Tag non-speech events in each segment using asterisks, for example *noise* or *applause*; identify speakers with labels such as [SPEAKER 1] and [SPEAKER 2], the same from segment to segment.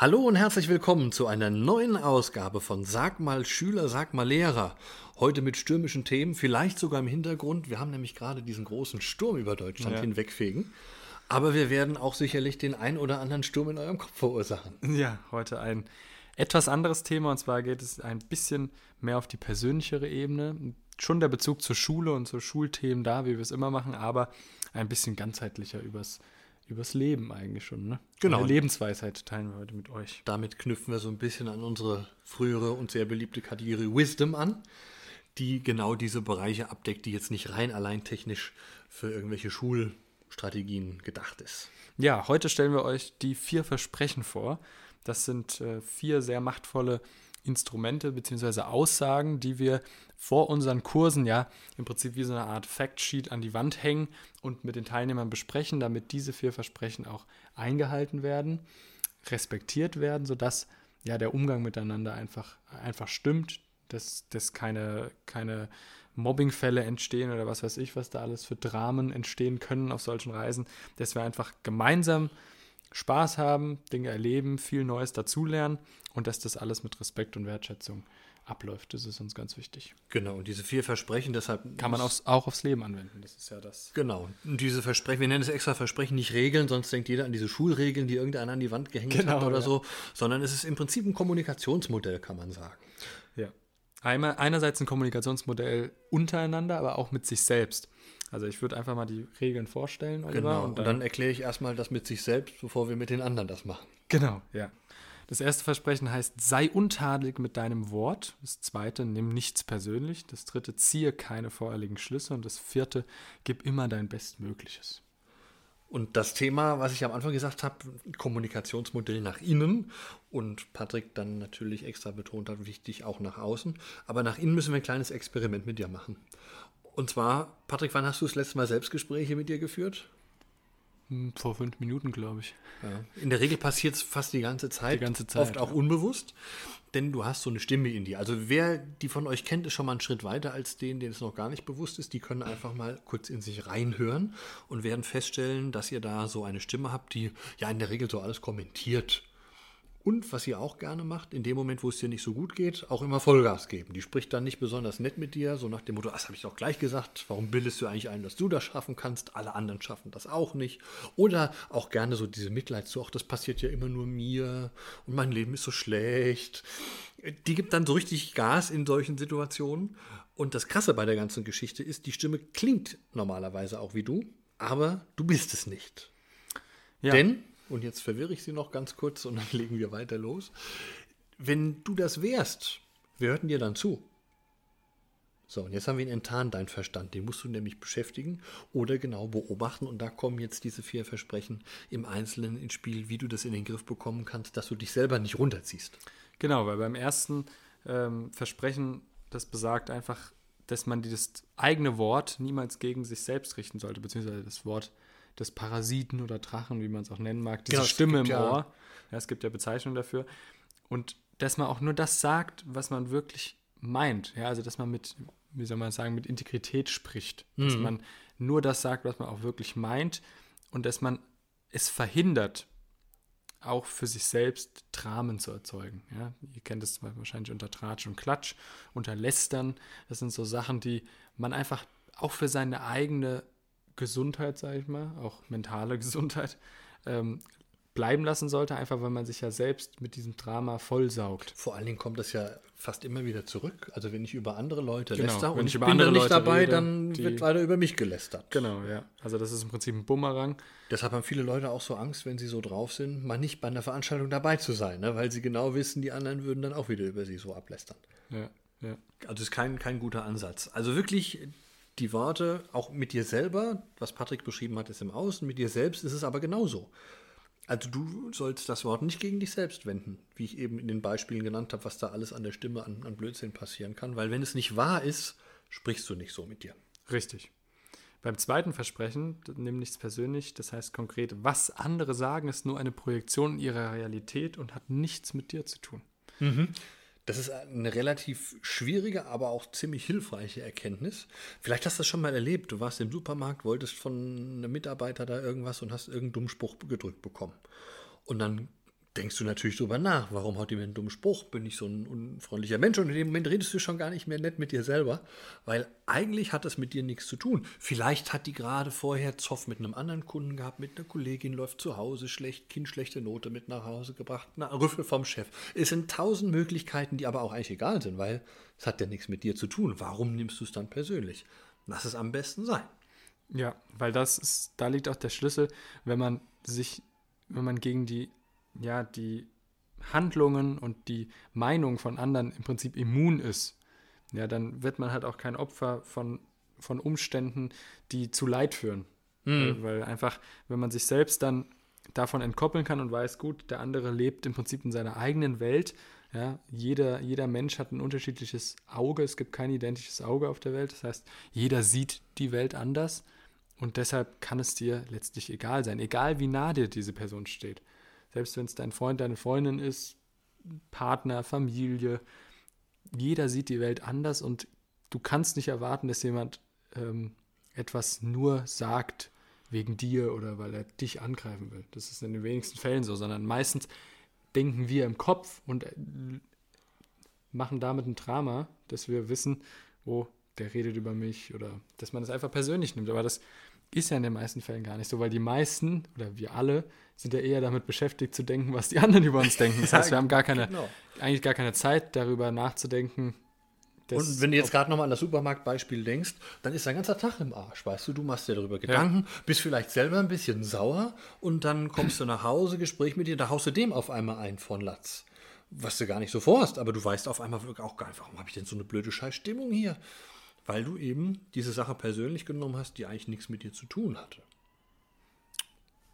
[SPEAKER 1] Hallo und herzlich willkommen zu einer neuen Ausgabe von Sag mal Schüler, sag mal Lehrer. Heute mit stürmischen Themen, vielleicht sogar im Hintergrund. Wir haben nämlich gerade diesen großen Sturm über Deutschland
[SPEAKER 2] Ja.
[SPEAKER 1] hinwegfegen. Aber wir werden auch sicherlich den ein oder anderen Sturm in eurem Kopf verursachen.
[SPEAKER 2] Ja, heute ein etwas anderes Thema und zwar geht es ein bisschen mehr auf die persönlichere Ebene. Schon der Bezug zur Schule und zu Schulthemen da, wie wir es immer machen, aber ein bisschen ganzheitlicher übers, übers Leben eigentlich schon. Ne?
[SPEAKER 1] Genau.
[SPEAKER 2] Eine Lebensweisheit teilen wir heute mit euch.
[SPEAKER 1] Damit knüpfen wir so ein bisschen an unsere frühere und sehr beliebte Kategorie Wisdom an, die genau diese Bereiche abdeckt, die jetzt nicht rein allein technisch für irgendwelche Schulstrategien gedacht ist.
[SPEAKER 2] Ja, heute stellen wir euch die vier Versprechen vor. Das sind äh, vier sehr machtvolle Instrumente bzw. Aussagen, die wir vor unseren Kursen ja im Prinzip wie so eine Art Factsheet an die Wand hängen und mit den Teilnehmern besprechen, damit diese vier Versprechen auch eingehalten werden, respektiert werden, sodass ja der Umgang miteinander einfach, einfach stimmt, dass, dass keine, keine Mobbingfälle entstehen oder was weiß ich, was da alles für Dramen entstehen können auf solchen Reisen, dass wir einfach gemeinsam Spaß haben, Dinge erleben, viel Neues dazulernen und dass das alles mit Respekt und Wertschätzung abläuft. Das ist uns ganz wichtig.
[SPEAKER 1] Genau, und diese vier Versprechen, deshalb
[SPEAKER 2] Kann man aufs, auch aufs Leben anwenden. Das ist ja das.
[SPEAKER 1] Genau. Und diese Versprechen, wir nennen es extra Versprechen, nicht Regeln, sonst denkt jeder an diese Schulregeln, die irgendeiner an die Wand gehängt
[SPEAKER 2] Genau,
[SPEAKER 1] hat oder
[SPEAKER 2] ja.
[SPEAKER 1] so, sondern es ist im Prinzip ein Kommunikationsmodell, kann man sagen.
[SPEAKER 2] Ja. Einmal, einerseits ein Kommunikationsmodell untereinander, aber auch mit sich selbst. Also ich würde einfach mal die Regeln vorstellen, Oliver.
[SPEAKER 1] Genau. Und dann erkläre ich erstmal das mit sich selbst, bevor wir mit den anderen das machen.
[SPEAKER 2] Genau, ja. Das erste Versprechen heißt, sei untadelig mit deinem Wort. Das zweite, nimm nichts persönlich. Das dritte, ziehe keine voreiligen Schlüsse. Und das vierte, gib immer dein Bestmögliches.
[SPEAKER 1] Und das Thema, was ich am Anfang gesagt habe, Kommunikationsmodell nach innen und Patrick dann natürlich extra betont hat, wichtig auch nach außen. Aber nach innen müssen wir ein kleines Experiment mit dir machen. Und zwar, Patrick, wann hast du das letzte Mal Selbstgespräche mit dir geführt?
[SPEAKER 2] Hm, Vor fünf Minuten, glaube ich.
[SPEAKER 1] Ja. In der Regel passiert es fast die ganze Zeit.
[SPEAKER 2] Die ganze Zeit,
[SPEAKER 1] Oft auch
[SPEAKER 2] ja.
[SPEAKER 1] unbewusst. Denn du hast so eine Stimme in dir. Also wer die von euch kennt, ist schon mal einen Schritt weiter als den, den es noch gar nicht bewusst ist. Die können einfach mal kurz in sich reinhören und werden feststellen, dass ihr da so eine Stimme habt, die ja in der Regel so alles kommentiert. Und was ihr auch gerne macht, in dem Moment, wo es dir nicht so gut geht, auch immer Vollgas geben. Die spricht dann nicht besonders nett mit dir, so nach dem Motto, das habe ich doch gleich gesagt, warum bildest du eigentlich ein, dass du das schaffen kannst, alle anderen schaffen das auch nicht. Oder auch gerne so diese Mitleidszu, ach, das passiert ja immer nur mir und mein Leben ist so schlecht. Die gibt dann so richtig Gas in solchen Situationen. Und das Krasse bei der ganzen Geschichte ist, die Stimme klingt normalerweise auch wie du, aber du bist es nicht.
[SPEAKER 2] Ja.
[SPEAKER 1] Denn, und jetzt verwirre ich sie noch ganz kurz und dann *laughs* legen wir weiter los. Wenn du das wärst, wir hörten dir dann zu. So, und jetzt haben wir ihn enttarnt, dein Verstand. Den musst du nämlich beschäftigen oder genau beobachten. Und da kommen jetzt diese vier Versprechen im Einzelnen ins Spiel, wie du das in den Griff bekommen kannst, dass du dich selber nicht runterziehst.
[SPEAKER 2] Genau, weil beim ersten ähm, Versprechen, das besagt einfach, dass man das eigene Wort niemals gegen sich selbst richten sollte, beziehungsweise das Wort des Parasiten oder Drachen, wie man es auch nennen mag, diese
[SPEAKER 1] Genau,
[SPEAKER 2] Stimme im
[SPEAKER 1] ja-
[SPEAKER 2] Ohr. Ja, es gibt ja Bezeichnungen dafür. Und dass man auch nur das sagt, was man wirklich meint. Ja, also dass man mit, wie soll man sagen, mit Integrität spricht. Dass
[SPEAKER 1] Mhm.
[SPEAKER 2] man nur das sagt, was man auch wirklich meint und dass man es verhindert, auch für sich selbst Dramen zu erzeugen. Ja? Ihr kennt es wahrscheinlich unter Tratsch und Klatsch, unter Lästern. Das sind so Sachen, die man einfach auch für seine eigene Gesundheit, sage ich mal, auch mentale *laughs* Gesundheit, ähm, bleiben lassen sollte, einfach weil man sich ja selbst mit diesem Drama vollsaugt.
[SPEAKER 1] Vor allen Dingen kommt das ja fast immer wieder zurück. Also wenn ich über andere Leute
[SPEAKER 2] Genau,
[SPEAKER 1] läster und
[SPEAKER 2] ich über
[SPEAKER 1] bin
[SPEAKER 2] andere
[SPEAKER 1] dann nicht
[SPEAKER 2] Leute
[SPEAKER 1] dabei,
[SPEAKER 2] rede,
[SPEAKER 1] dann wird weiter über mich gelästert.
[SPEAKER 2] Genau, ja. Also das ist im Prinzip ein Bumerang.
[SPEAKER 1] Deshalb haben viele Leute auch so Angst, wenn sie so drauf sind, mal nicht bei einer Veranstaltung dabei zu sein, ne? weil sie genau wissen, die anderen würden dann auch wieder über sie so ablästern.
[SPEAKER 2] Ja, ja.
[SPEAKER 1] Also ist kein, kein guter Ansatz. Also wirklich die Worte, auch mit dir selber, was Patrick beschrieben hat, ist im Außen, mit dir selbst ist es aber genauso. Also du sollst das Wort nicht gegen dich selbst wenden, wie ich eben in den Beispielen genannt habe, was da alles an der Stimme an, an Blödsinn passieren kann, weil wenn es nicht wahr ist, sprichst du nicht so mit dir.
[SPEAKER 2] Richtig. Beim zweiten Versprechen, nimm nichts persönlich, das heißt konkret, was andere sagen, ist nur eine Projektion ihrer Realität und hat nichts mit dir zu tun.
[SPEAKER 1] Das ist eine relativ schwierige, aber auch ziemlich hilfreiche Erkenntnis. Vielleicht hast du das schon mal erlebt. Du warst im Supermarkt, wolltest von einem Mitarbeiter da irgendwas und hast irgendeinen Dummspruch gedrückt bekommen. Und dann denkst du natürlich drüber nach. Warum haut die mir einen dummen Spruch? Bin ich so ein unfreundlicher Mensch? Und in dem Moment redest du schon gar nicht mehr nett mit dir selber, weil eigentlich hat das mit dir nichts zu tun. Vielleicht hat die gerade vorher Zoff mit einem anderen Kunden gehabt, mit einer Kollegin, läuft zu Hause schlecht, Kind schlechte Note mit nach Hause gebracht, eine Rüffel vom Chef. Es sind tausend Möglichkeiten, die aber auch eigentlich egal sind, weil es hat ja nichts mit dir zu tun. Warum nimmst du es dann persönlich? Lass es am besten sein.
[SPEAKER 2] Ja, weil das ist, da liegt auch der Schlüssel, wenn man sich, wenn man gegen die ja, die Handlungen und die Meinung von anderen im Prinzip immun ist, ja, dann wird man halt auch kein Opfer von, von Umständen, die zu Leid führen. Mhm. Weil einfach, wenn man sich selbst dann davon entkoppeln kann und weiß, gut, der andere lebt im Prinzip in seiner eigenen Welt. Ja, jeder, jeder Mensch hat ein unterschiedliches Auge. Es gibt kein identisches Auge auf der Welt. Das heißt, jeder sieht die Welt anders. Und deshalb kann es dir letztlich egal sein, egal wie nah dir diese Person steht selbst wenn es dein Freund, deine Freundin ist, Partner, Familie, jeder sieht die Welt anders und du kannst nicht erwarten, dass jemand ähm, etwas nur sagt wegen dir oder weil er dich angreifen will. Das ist in den wenigsten Fällen so, sondern meistens denken wir im Kopf und äh, machen damit ein Drama, dass wir wissen, oh, der redet über mich oder dass man es einfach persönlich nimmt. Aber das ist ja in den meisten Fällen gar nicht so, weil die meisten oder wir alle sind ja eher damit beschäftigt zu denken, was die *laughs* anderen über uns denken. Das heißt, wir haben gar keine, genau. eigentlich gar keine Zeit darüber nachzudenken.
[SPEAKER 1] Und wenn du jetzt gerade nochmal an das Supermarktbeispiel denkst, dann ist dein ganzer Tag im Arsch, weißt du, du machst dir darüber Gedanken, ja. bist vielleicht selber ein bisschen sauer und dann kommst du nach Hause, Gespräch mit dir, da haust du dem auf einmal ein von Latz. Was du gar nicht so vorhast, aber du weißt auf einmal auch gar nicht, warum habe ich denn so eine blöde Scheißstimmung hier? Weil du eben diese Sache persönlich genommen hast, die eigentlich nichts mit dir zu tun hatte.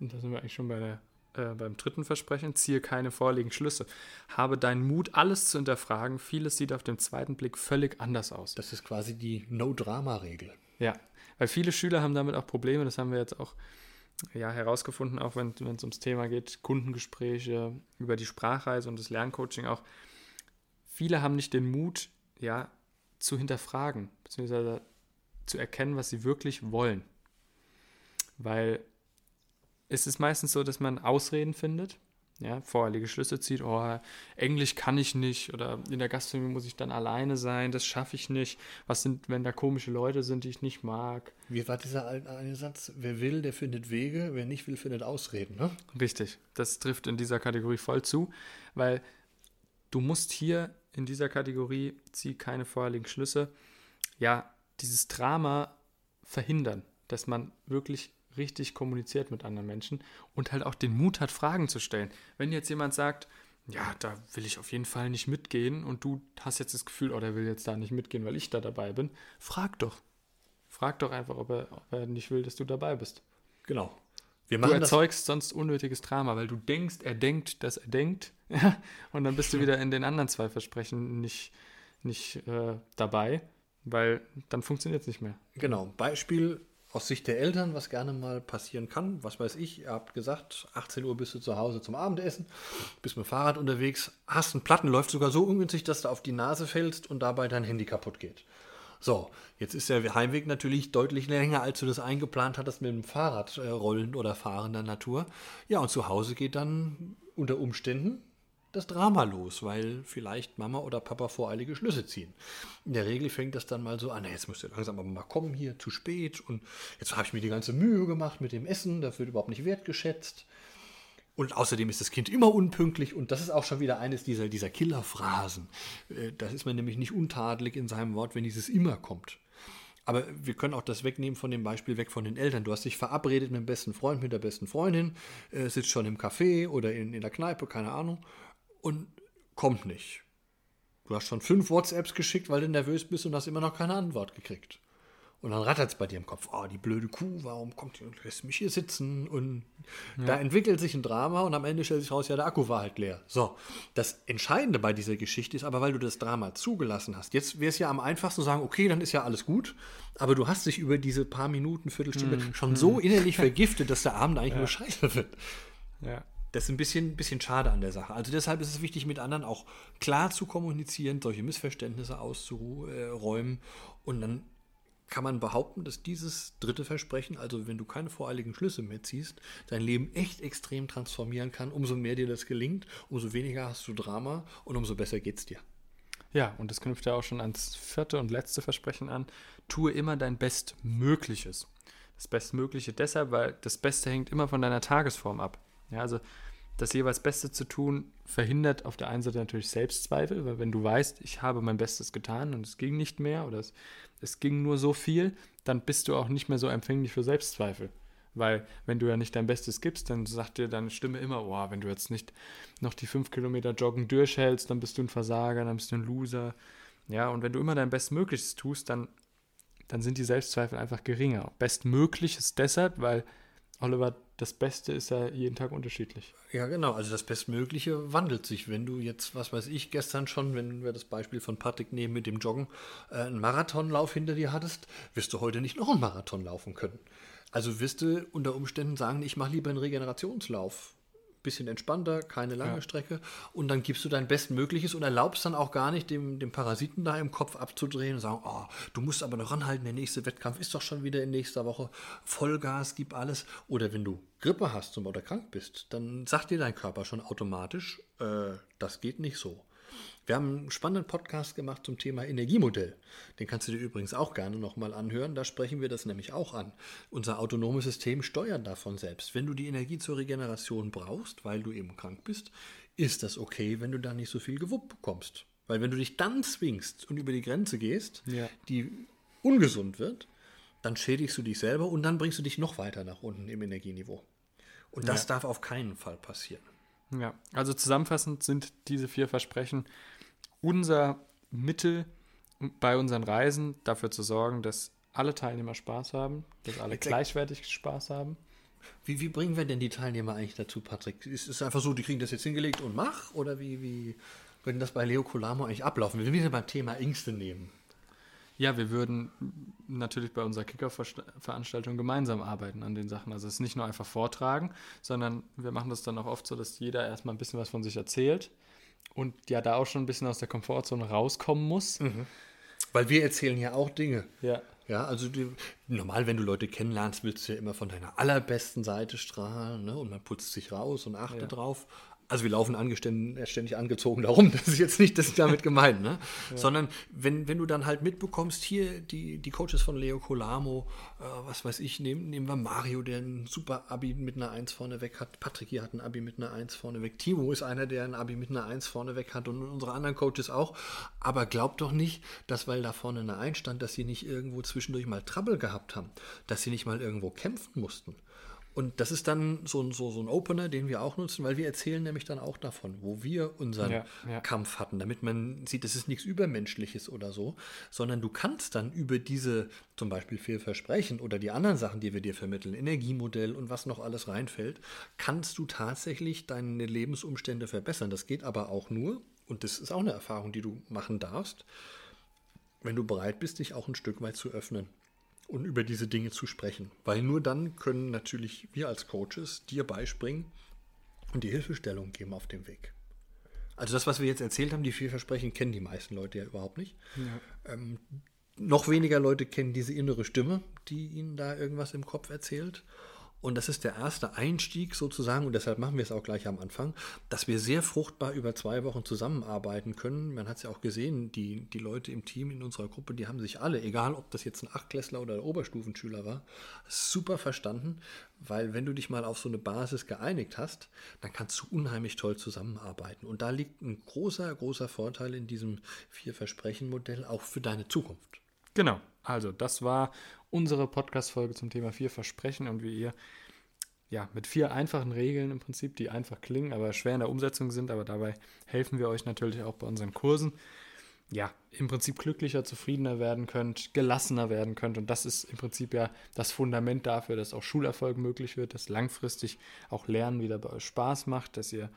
[SPEAKER 2] Und da sind wir eigentlich schon bei der, äh, beim dritten Versprechen. Ziehe keine vorliegenden Schlüsse. Habe deinen Mut, alles zu hinterfragen. Vieles sieht auf den zweiten Blick völlig anders aus.
[SPEAKER 1] Das ist quasi die No-Drama-Regel.
[SPEAKER 2] Ja, weil viele Schüler haben damit auch Probleme. Das haben wir jetzt auch ja, herausgefunden, auch wenn es ums Thema geht, Kundengespräche, über die Sprachreise und das Lerncoaching auch. Viele haben nicht den Mut, ja, zu hinterfragen, beziehungsweise zu erkennen, was sie wirklich wollen. Weil es ist meistens so, dass man Ausreden findet, ja, voreilige Schlüsse zieht, oh, Englisch kann ich nicht oder in der Gastronomie muss ich dann alleine sein, das schaffe ich nicht. Was sind, wenn da komische Leute sind, die ich nicht mag?
[SPEAKER 1] Wie war dieser eine Satz? Wer will, der findet Wege, wer nicht will, findet Ausreden, ne?
[SPEAKER 2] Richtig, das trifft in dieser Kategorie voll zu, weil du musst hier in dieser Kategorie, zieh keine vorherigen Schlüsse, ja, dieses Drama verhindern, dass man wirklich richtig kommuniziert mit anderen Menschen und halt auch den Mut hat, Fragen zu stellen. Wenn jetzt jemand sagt, ja, da will ich auf jeden Fall nicht mitgehen und du hast jetzt das Gefühl, oh, der will jetzt da nicht mitgehen, weil ich da dabei bin, frag doch. Frag doch einfach, ob er, ob er nicht will, dass du dabei bist.
[SPEAKER 1] Genau.
[SPEAKER 2] du erzeugst sonst unnötiges Drama, weil du denkst, er denkt, dass er denkt *laughs* und dann bist du *laughs* wieder in den anderen zwei Versprechen nicht, nicht äh, dabei, weil dann funktioniert es nicht mehr.
[SPEAKER 1] Genau. Beispiel aus Sicht der Eltern, was gerne mal passieren kann. Was weiß ich, ihr habt gesagt, 18 Uhr bist du zu Hause zum Abendessen, bist mit dem Fahrrad unterwegs, hast einen Platten, läuft sogar so ungünstig, dass du auf die Nase fällst und dabei dein Handy kaputt geht. So, jetzt ist der Heimweg natürlich deutlich länger, als du das eingeplant hattest mit dem Fahrrad äh, rollen oder fahrender Natur. Ja, und zu Hause geht dann unter Umständen das Drama los, weil vielleicht Mama oder Papa voreilige Schlüsse ziehen. In der Regel fängt das dann mal so an, jetzt müsst ihr langsam aber mal kommen hier, zu spät und jetzt habe ich mir die ganze Mühe gemacht mit dem Essen, das wird überhaupt nicht wertgeschätzt. Und außerdem ist das Kind immer unpünktlich und das ist auch schon wieder eines dieser, dieser Killerphrasen. Äh, das ist man nämlich nicht untadelig in seinem Wort, wenn dieses immer kommt. Aber wir können auch das wegnehmen von dem Beispiel weg von den Eltern. Du hast dich verabredet mit dem besten Freund, mit der besten Freundin, äh, sitzt schon im Café oder in, in der Kneipe, keine Ahnung und kommt nicht. Du hast schon fünf WhatsApps geschickt, weil du nervös bist und hast immer noch keine Antwort gekriegt. Und dann rattert es bei dir im Kopf, oh, die blöde Kuh, warum kommt die und lässt mich hier sitzen? Und ja. da entwickelt sich ein Drama und am Ende stellt sich raus, ja, der Akku war halt leer. So, das Entscheidende bei dieser Geschichte ist aber, weil du das Drama zugelassen hast. Jetzt wäre es ja am einfachsten zu sagen, okay, dann ist ja alles gut, aber du hast dich über diese paar Minuten, Viertelstunde hm. schon hm. so innerlich *laughs* vergiftet, dass der Abend eigentlich ja. nur scheiße wird. Ja. Das ist ein bisschen, bisschen schade an der Sache. Also deshalb ist es wichtig, mit anderen auch klar zu kommunizieren, solche Missverständnisse auszuräumen und dann kann man behaupten, dass dieses dritte Versprechen, also wenn du keine voreiligen Schlüsse mehr ziehst, dein Leben echt extrem transformieren kann. Umso mehr dir das gelingt, umso weniger hast du Drama und umso besser geht's dir.
[SPEAKER 2] Ja, und das knüpft ja auch schon ans vierte und letzte Versprechen an. Tue immer dein Bestmögliches. Das Bestmögliche deshalb, weil das Beste hängt immer von deiner Tagesform ab. Ja, also das jeweils Beste zu tun, verhindert auf der einen Seite natürlich Selbstzweifel, weil wenn du weißt, ich habe mein Bestes getan und es ging nicht mehr oder es, es ging nur so viel, dann bist du auch nicht mehr so empfänglich für Selbstzweifel. Weil wenn du ja nicht dein Bestes gibst, dann sagt dir deine Stimme immer, oh, wenn du jetzt nicht noch die fünf Kilometer Joggen durchhältst, dann bist du ein Versager, dann bist du ein Loser. Ja, und wenn du immer dein Bestmögliches tust, dann, dann sind die Selbstzweifel einfach geringer. Bestmögliches deshalb, weil Oliver, das Beste ist ja jeden Tag unterschiedlich.
[SPEAKER 1] Ja, genau. Also das Bestmögliche wandelt sich. Wenn du jetzt, was weiß ich, gestern schon, wenn wir das Beispiel von Patrick nehmen mit dem Joggen, äh, einen Marathonlauf hinter dir hattest, wirst du heute nicht noch einen Marathon laufen können. Also wirst du unter Umständen sagen, ich mache lieber einen Regenerationslauf bisschen entspannter, keine lange ja. Strecke. Und dann gibst du dein Bestmögliches und erlaubst dann auch gar nicht, dem, dem Parasiten da im Kopf abzudrehen und sagen, oh, du musst aber noch ranhalten, der nächste Wettkampf ist doch schon wieder in nächster Woche. Vollgas, gib alles. Oder wenn du Grippe hast oder krank bist, dann sagt dir dein Körper schon automatisch, äh, das geht nicht so. Wir haben einen spannenden Podcast gemacht zum Thema Energiemodell. Den kannst du dir übrigens auch gerne nochmal anhören. Da sprechen wir das nämlich auch an. Unser autonomes System steuert davon selbst. Wenn du die Energie zur Regeneration brauchst, weil du eben krank bist, ist das okay, wenn du da nicht so viel gewuppt bekommst. Weil wenn du dich dann zwingst und über die Grenze gehst, ja. die ungesund wird, dann schädigst du dich selber und dann bringst du dich noch weiter nach unten im Energieniveau. Und das ja. darf auf keinen Fall passieren.
[SPEAKER 2] Ja, also zusammenfassend sind diese vier Versprechen unser Mittel bei unseren Reisen dafür zu sorgen, dass alle Teilnehmer Spaß haben, dass alle gleichwertig Spaß haben.
[SPEAKER 1] Wie, wie bringen wir denn die Teilnehmer eigentlich dazu, Patrick? Ist es einfach so, die kriegen das jetzt hingelegt und mach? Oder wie, wie würde das bei Leo Colamo eigentlich ablaufen? Wir will wieder beim Thema Ängste nehmen.
[SPEAKER 2] Ja, wir würden natürlich bei unserer Kicker-Veranstaltung gemeinsam arbeiten an den Sachen. Also es ist nicht nur einfach vortragen, sondern wir machen das dann auch oft so, dass jeder erstmal ein bisschen was von sich erzählt und ja da auch schon ein bisschen aus der Komfortzone rauskommen muss. Mhm.
[SPEAKER 1] Weil wir erzählen ja auch Dinge.
[SPEAKER 2] Ja.
[SPEAKER 1] Ja, also die, normal, wenn du Leute kennenlernst, willst du ja immer von deiner allerbesten Seite strahlen ne? und man putzt sich raus und achtet ja. drauf. Also wir laufen ständig angezogen darum, *laughs* das ist jetzt nicht das damit gemeint, ne? Ja. Sondern wenn, wenn du dann halt mitbekommst, hier die, die Coaches von Leo Colamo, äh, was weiß ich, nehmen, nehmen wir Mario, der ein super Abi mit einer 1 vorne weg hat, Patrick hier hat ein Abi mit einer 1 vorne weg, Timo ist einer, der ein Abi mit einer 1 vorne weg hat und unsere anderen Coaches auch. Aber glaubt doch nicht, dass weil da vorne eine 1 stand, dass sie nicht irgendwo zwischendurch mal Trouble gehabt haben, dass sie nicht mal irgendwo kämpfen mussten. Und das ist dann so ein, so, so ein Opener, den wir auch nutzen, weil wir erzählen nämlich dann auch davon, wo wir unseren ja, ja. Kampf hatten, damit man sieht, es ist nichts Übermenschliches oder so, sondern du kannst dann über diese zum Beispiel vier Versprechen oder die anderen Sachen, die wir dir vermitteln, Energiemodell und was noch alles reinfällt, kannst du tatsächlich deine Lebensumstände verbessern. Das geht aber auch nur, und das ist auch eine Erfahrung, die du machen darfst, wenn du bereit bist, dich auch ein Stück weit zu öffnen und über diese Dinge zu sprechen. Weil nur dann können natürlich wir als Coaches dir beispringen und die Hilfestellung geben auf dem Weg. Also das, was wir jetzt erzählt haben, die vier Versprechen, kennen die meisten Leute ja überhaupt nicht. Ja. Ähm, noch weniger Leute kennen diese innere Stimme, die ihnen da irgendwas im Kopf erzählt. Und das ist der erste Einstieg sozusagen, und deshalb machen wir es auch gleich am Anfang, dass wir sehr fruchtbar über zwei Wochen zusammenarbeiten können. Man hat es ja auch gesehen, die, die Leute im Team in unserer Gruppe, die haben sich alle, egal ob das jetzt ein Achtklässler oder ein Oberstufenschüler war, super verstanden, weil wenn du dich mal auf so eine Basis geeinigt hast, dann kannst du unheimlich toll zusammenarbeiten. Und da liegt ein großer, großer Vorteil in diesem Vier-Versprechen-Modell auch für deine Zukunft.
[SPEAKER 2] Genau. Also, das war unsere Podcast-Folge zum Thema vier Versprechen und wie ihr ja mit vier einfachen Regeln im Prinzip, die einfach klingen, aber schwer in der Umsetzung sind, aber dabei helfen wir euch natürlich auch bei unseren Kursen. Ja, im Prinzip glücklicher, zufriedener werden könnt, gelassener werden könnt. Und das ist im Prinzip ja das Fundament dafür, dass auch Schulerfolg möglich wird, dass langfristig auch Lernen wieder bei euch Spaß macht, dass ihr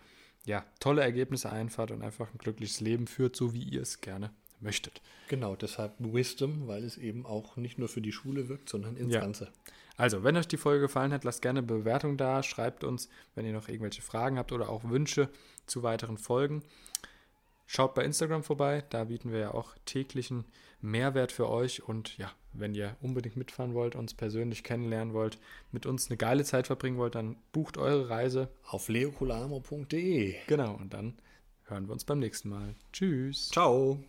[SPEAKER 2] ja tolle Ergebnisse einfahrt und einfach ein glückliches Leben führt, so wie ihr es gerne möchtet.
[SPEAKER 1] Genau, deshalb Wisdom, weil es eben auch nicht nur für die Schule wirkt, sondern ins ja. Ganze.
[SPEAKER 2] Also, wenn euch die Folge gefallen hat, lasst gerne eine Bewertung da, schreibt uns, wenn ihr noch irgendwelche Fragen habt oder auch Wünsche zu weiteren Folgen. Schaut bei Instagram vorbei, da bieten wir ja auch täglichen Mehrwert für euch. Und ja, wenn ihr unbedingt mitfahren wollt, uns persönlich kennenlernen wollt, mit uns eine geile Zeit verbringen wollt, dann bucht eure Reise
[SPEAKER 1] auf leocolamo.de.
[SPEAKER 2] Genau, und dann hören wir uns beim nächsten Mal. Tschüss.
[SPEAKER 1] Ciao.